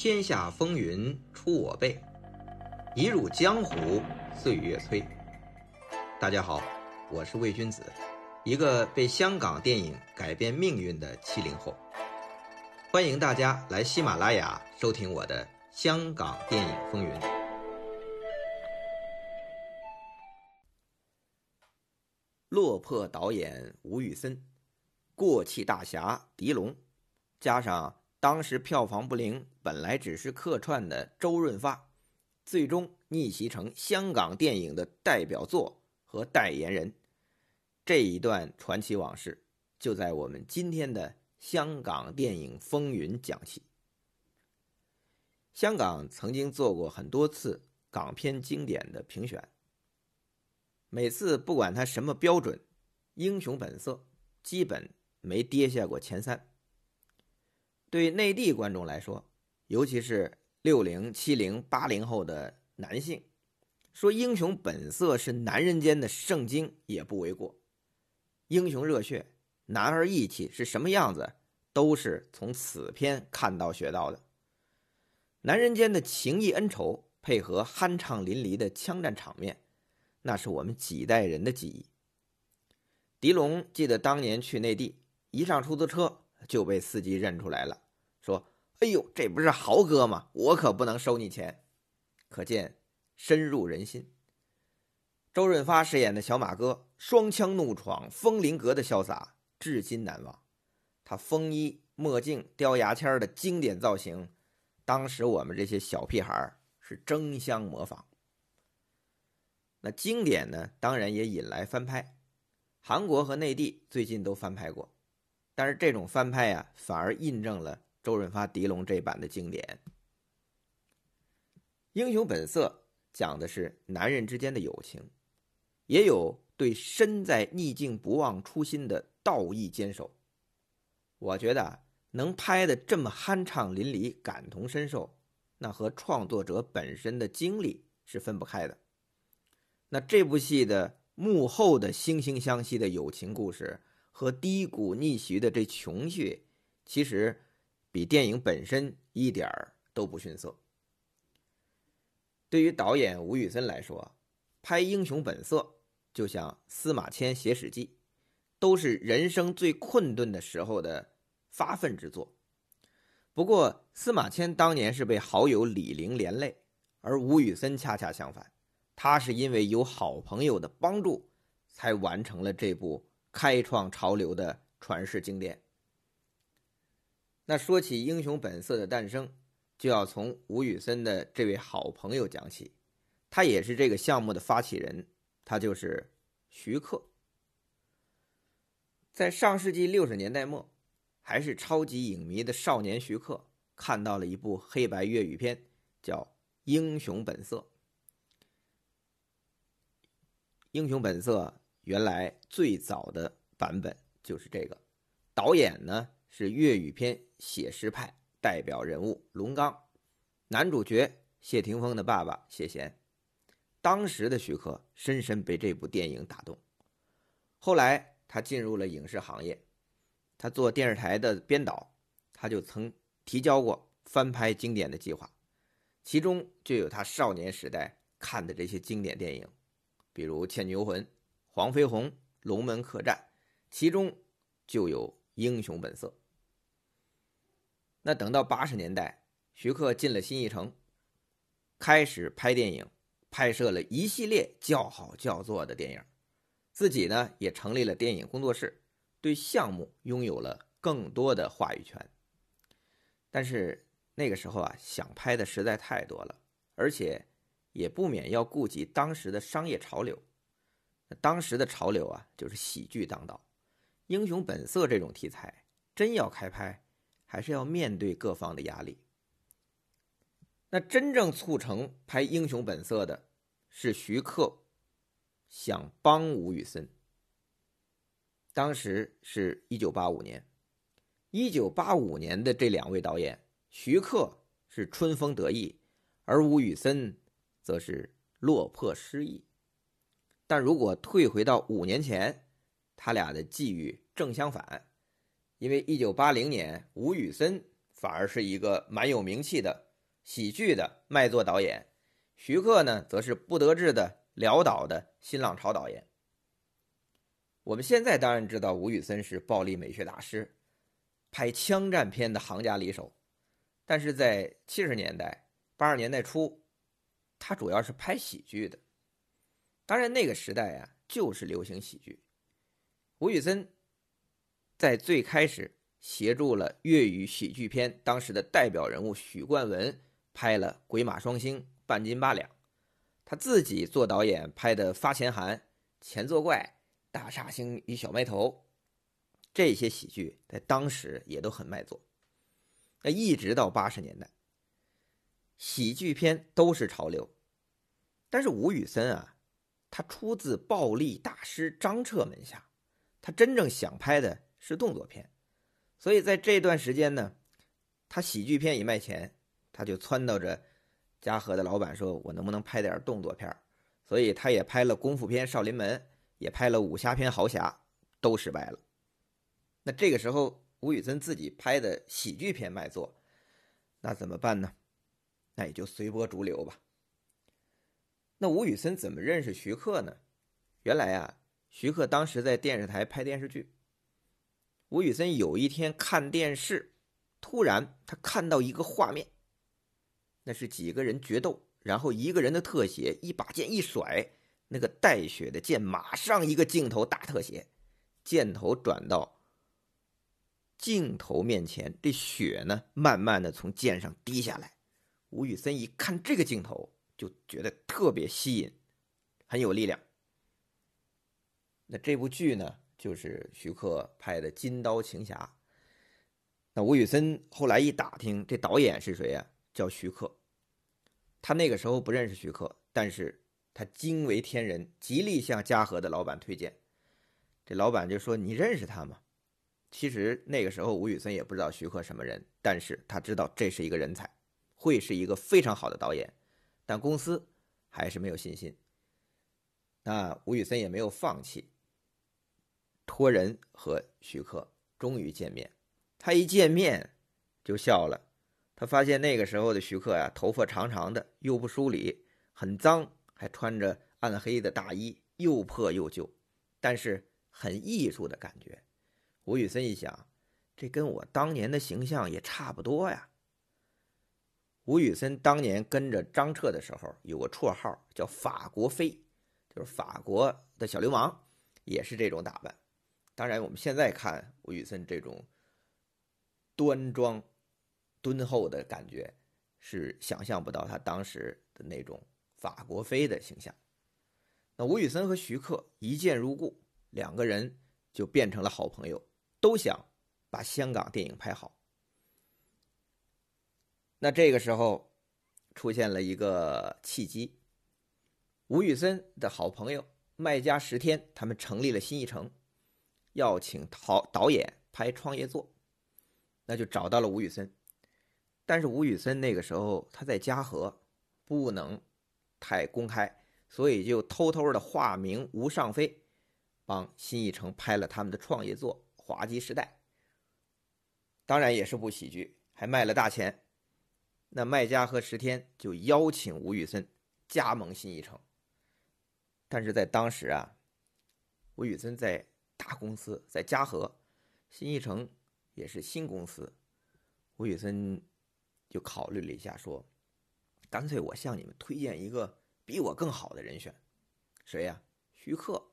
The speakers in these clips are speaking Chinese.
天下风云出我辈，一入江湖岁月催。大家好，我是魏君子，一个被香港电影改变命运的七零后。欢迎大家来喜马拉雅收听我的《香港电影风云》。落魄导演吴宇森，过气大侠狄龙，加上当时票房不灵、本来只是客串的周润发，最终逆袭成香港电影的代表作和代言人。这一段传奇往事，就在我们今天的《香港电影风云》讲起。香港曾经做过很多次港片经典的评选。每次不管他什么标准，《英雄本色》基本没跌下过前三。对内地观众来说，尤其是六零、七零、八零后的男性，说《英雄本色》是男人间的圣经也不为过。英雄热血、男儿义气是什么样子，都是从此片看到学到的。男人间的情义恩仇，配合酣畅淋漓的枪战场面。那是我们几代人的记忆。狄龙记得当年去内地，一上出租车就被司机认出来了，说：“哎呦，这不是豪哥吗？我可不能收你钱。”可见深入人心。周润发饰演的小马哥，双枪怒闯风林阁的潇洒，至今难忘。他风衣、墨镜、雕牙签的经典造型，当时我们这些小屁孩是争相模仿。那经典呢，当然也引来翻拍，韩国和内地最近都翻拍过，但是这种翻拍呀，反而印证了周润发、狄龙这版的经典。《英雄本色》讲的是男人之间的友情，也有对身在逆境不忘初心的道义坚守。我觉得能拍的这么酣畅淋漓、感同身受，那和创作者本身的经历是分不开的。那这部戏的幕后的惺惺相惜的友情故事和低谷逆袭的这穷绪，其实比电影本身一点儿都不逊色。对于导演吴宇森来说，拍《英雄本色》就像司马迁写《史记》，都是人生最困顿的时候的发奋之作。不过，司马迁当年是被好友李陵连累，而吴宇森恰恰相反。他是因为有好朋友的帮助，才完成了这部开创潮流的传世经典。那说起《英雄本色》的诞生，就要从吴宇森的这位好朋友讲起，他也是这个项目的发起人，他就是徐克。在上世纪六十年代末，还是超级影迷的少年徐克，看到了一部黑白粤语片，叫《英雄本色》。《英雄本色》原来最早的版本就是这个，导演呢是粤语片写实派代表人物龙刚，男主角谢霆锋的爸爸谢贤。当时的徐克深深被这部电影打动，后来他进入了影视行业，他做电视台的编导，他就曾提交过翻拍经典的计划，其中就有他少年时代看的这些经典电影。比如《倩女幽魂》《黄飞鸿》《龙门客栈》，其中就有《英雄本色》。那等到八十年代，徐克进了新艺城，开始拍电影，拍摄了一系列叫好叫座的电影，自己呢也成立了电影工作室，对项目拥有了更多的话语权。但是那个时候啊，想拍的实在太多了，而且。也不免要顾及当时的商业潮流，当时的潮流啊，就是喜剧当道，英雄本色这种题材真要开拍，还是要面对各方的压力。那真正促成拍英雄本色的，是徐克想帮吴宇森。当时是一九八五年，一九八五年的这两位导演，徐克是春风得意，而吴宇森。则是落魄失意，但如果退回到五年前，他俩的际遇正相反。因为一九八零年，吴宇森反而是一个蛮有名气的喜剧的卖座导演，徐克呢则是不得志的潦倒的新浪潮导演。我们现在当然知道吴宇森是暴力美学大师，拍枪战片的行家里手，但是在七十年代、八十年代初，他主要是拍喜剧的。当然，那个时代啊，就是流行喜剧。吴宇森在最开始协助了粤语喜剧片当时的代表人物许冠文拍了《鬼马双星》《半斤八两》，他自己做导演拍的《发钱寒》《钱作怪》。大煞星与小麦头，这些喜剧在当时也都很卖座。那一直到八十年代，喜剧片都是潮流。但是吴宇森啊，他出自暴力大师张彻门下，他真正想拍的是动作片。所以在这段时间呢，他喜剧片一卖钱，他就撺掇着嘉禾的老板说：“我能不能拍点动作片？”所以他也拍了功夫片《少林门》。也拍了武侠片《豪侠》，都失败了。那这个时候，吴宇森自己拍的喜剧片卖座，那怎么办呢？那也就随波逐流吧。那吴宇森怎么认识徐克呢？原来啊，徐克当时在电视台拍电视剧。吴宇森有一天看电视，突然他看到一个画面，那是几个人决斗，然后一个人的特写，一把剑一甩。那个带血的剑，马上一个镜头大特写，箭头转到镜头面前，这血呢，慢慢的从剑上滴下来。吴宇森一看这个镜头，就觉得特别吸引，很有力量。那这部剧呢，就是徐克拍的《金刀情侠》。那吴宇森后来一打听，这导演是谁呀？叫徐克。他那个时候不认识徐克，但是。他惊为天人，极力向嘉禾的老板推荐。这老板就说：“你认识他吗？”其实那个时候吴宇森也不知道徐克什么人，但是他知道这是一个人才，会是一个非常好的导演。但公司还是没有信心。那吴宇森也没有放弃，托人和徐克终于见面。他一见面就笑了，他发现那个时候的徐克呀，头发长长的，又不梳理，很脏。还穿着暗黑的大衣，又破又旧，但是很艺术的感觉。吴宇森一想，这跟我当年的形象也差不多呀。吴宇森当年跟着张彻的时候，有个绰号叫“法国飞”，就是法国的小流氓，也是这种打扮。当然，我们现在看吴宇森这种端庄、敦厚的感觉，是想象不到他当时的那种。法国飞的形象，那吴宇森和徐克一见如故，两个人就变成了好朋友，都想把香港电影拍好。那这个时候出现了一个契机，吴宇森的好朋友麦家石天他们成立了新艺城，要请导导演拍创业作，那就找到了吴宇森，但是吴宇森那个时候他在嘉禾，不能。太公开，所以就偷偷的化名吴尚飞，帮新艺城拍了他们的创业作《滑稽时代》，当然也是部喜剧，还卖了大钱。那麦家和石天就邀请吴宇森加盟新艺城，但是在当时啊，吴宇森在大公司，在嘉禾，新艺城也是新公司，吴宇森就考虑了一下，说。干脆我向你们推荐一个比我更好的人选，谁呀？徐克。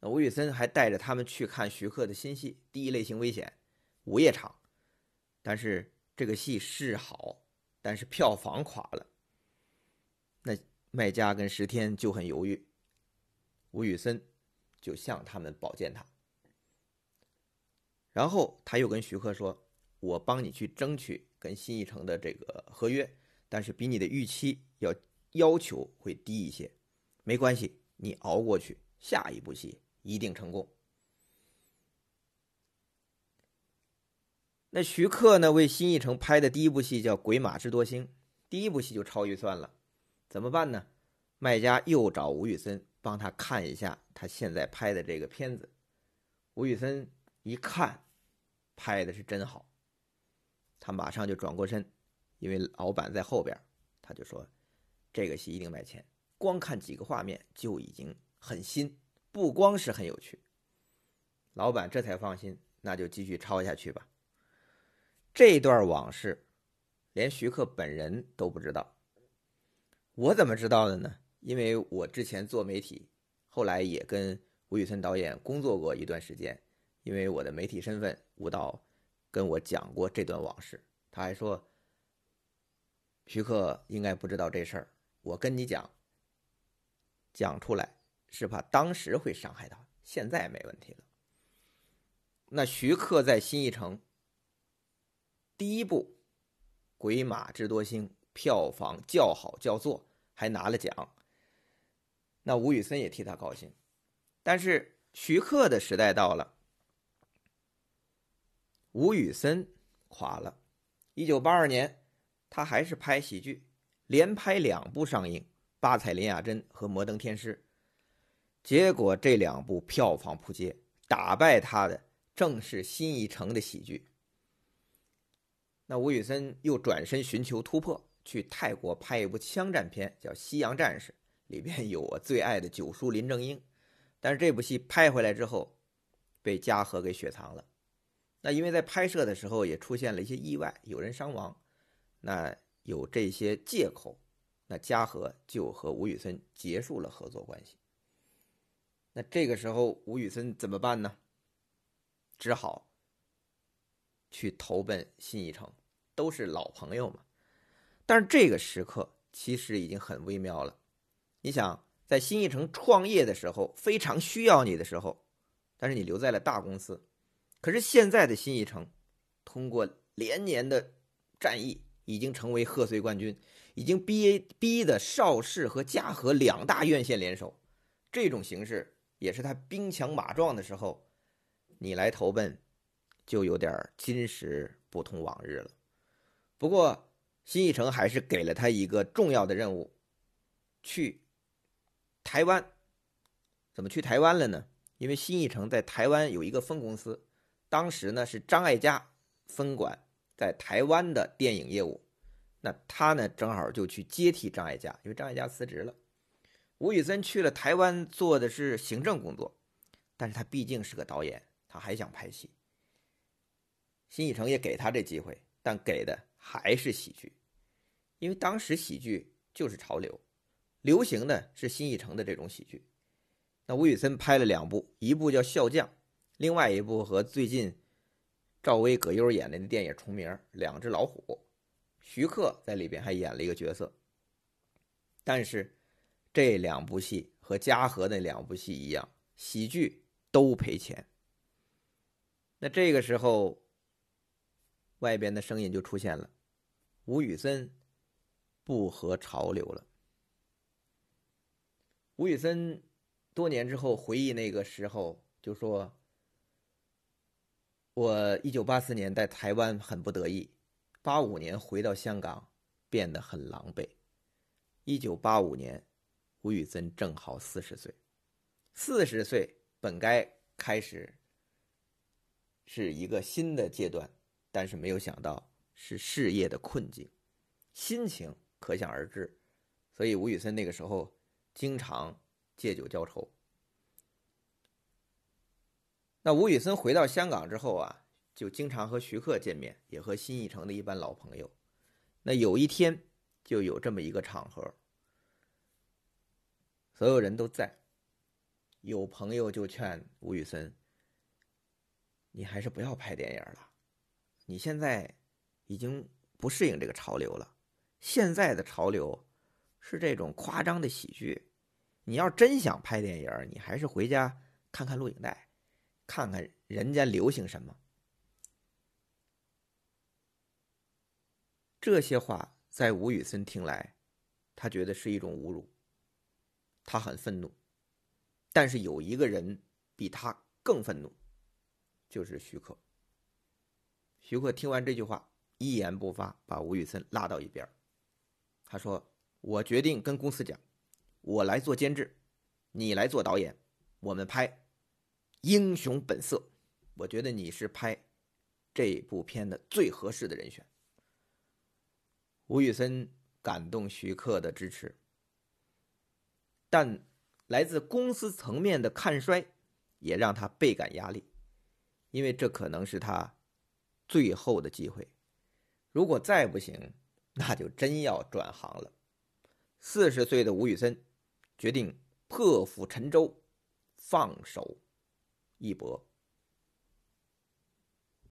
那吴宇森还带着他们去看徐克的新戏《第一类型危险》，午夜场。但是这个戏是好，但是票房垮了。那麦家跟石天就很犹豫，吴宇森就向他们保荐他。然后他又跟徐克说：“我帮你去争取跟新艺城的这个合约。”但是比你的预期要要求会低一些，没关系，你熬过去，下一部戏一定成功。那徐克呢？为新艺城拍的第一部戏叫《鬼马智多星》，第一部戏就超预算了，怎么办呢？卖家又找吴宇森帮他看一下他现在拍的这个片子。吴宇森一看，拍的是真好，他马上就转过身。因为老板在后边，他就说这个戏一定卖钱，光看几个画面就已经很新，不光是很有趣。老板这才放心，那就继续抄下去吧。这段往事，连徐克本人都不知道。我怎么知道的呢？因为我之前做媒体，后来也跟吴宇森导演工作过一段时间。因为我的媒体身份，吴导跟我讲过这段往事。他还说，徐克应该不知道这事儿。我跟你讲，讲出来是怕当时会伤害到，现在没问题了。那徐克在新艺城第一部《鬼马智多星》票房叫好叫座，还拿了奖。那吴宇森也替他高兴，但是徐克的时代到了，吴宇森垮了。一九八二年，他还是拍喜剧，连拍两部上映，《八彩林雅珍》和《摩登天师》，结果这两部票房扑街，打败他的。正是新一城的喜剧。那吴宇森又转身寻求突破，去泰国拍一部枪战片，叫《西洋战士》，里边有我最爱的九叔林正英。但是这部戏拍回来之后，被嘉禾给雪藏了。那因为在拍摄的时候也出现了一些意外，有人伤亡，那有这些借口，那嘉禾就和吴宇森结束了合作关系。那这个时候吴宇森怎么办呢？只好去投奔新艺城，都是老朋友嘛。但是这个时刻其实已经很微妙了。你想，在新艺城创业的时候，非常需要你的时候，但是你留在了大公司。可是现在的新艺城，通过连年的战役，已经成为贺岁冠军，已经逼逼的邵氏和嘉禾两大院线联手。这种形式也是他兵强马壮的时候。你来投奔，就有点今时不同往日了。不过新艺城还是给了他一个重要的任务，去台湾。怎么去台湾了呢？因为新艺城在台湾有一个分公司，当时呢是张艾嘉分管在台湾的电影业务，那他呢正好就去接替张艾嘉，因为张艾嘉辞职了。吴宇森去了台湾做的是行政工作，但是他毕竟是个导演。他还想拍戏，新艺城也给他这机会，但给的还是喜剧，因为当时喜剧就是潮流，流行的是新艺城的这种喜剧。那吴宇森拍了两部，一部叫《笑匠》，另外一部和最近赵薇、葛优演的那电影重名《两只老虎》，徐克在里边还演了一个角色。但是这两部戏和嘉禾那两部戏一样，喜剧都赔钱。那这个时候，外边的声音就出现了：吴宇森不合潮流了。吴宇森多年之后回忆那个时候，就说：“我一九八四年在台湾很不得意，八五年回到香港变得很狼狈。一九八五年，吴宇森正好四十岁，四十岁本该开始。”是一个新的阶段，但是没有想到是事业的困境，心情可想而知。所以吴宇森那个时候经常借酒浇愁。那吴宇森回到香港之后啊，就经常和徐克见面，也和新艺城的一般老朋友。那有一天就有这么一个场合，所有人都在，有朋友就劝吴宇森。你还是不要拍电影了，你现在已经不适应这个潮流了。现在的潮流是这种夸张的喜剧。你要真想拍电影，你还是回家看看录影带，看看人家流行什么。这些话在吴宇森听来，他觉得是一种侮辱，他很愤怒。但是有一个人比他更愤怒。就是徐克。徐克听完这句话，一言不发，把吴宇森拉到一边他说：“我决定跟公司讲，我来做监制，你来做导演，我们拍《英雄本色》。我觉得你是拍这部片的最合适的人选。”吴宇森感动徐克的支持，但来自公司层面的看衰也让他倍感压力，因为这可能是他最后的机会。如果再不行，那就真要转行了。四十岁的吴宇森决定破釜沉舟，放手一搏。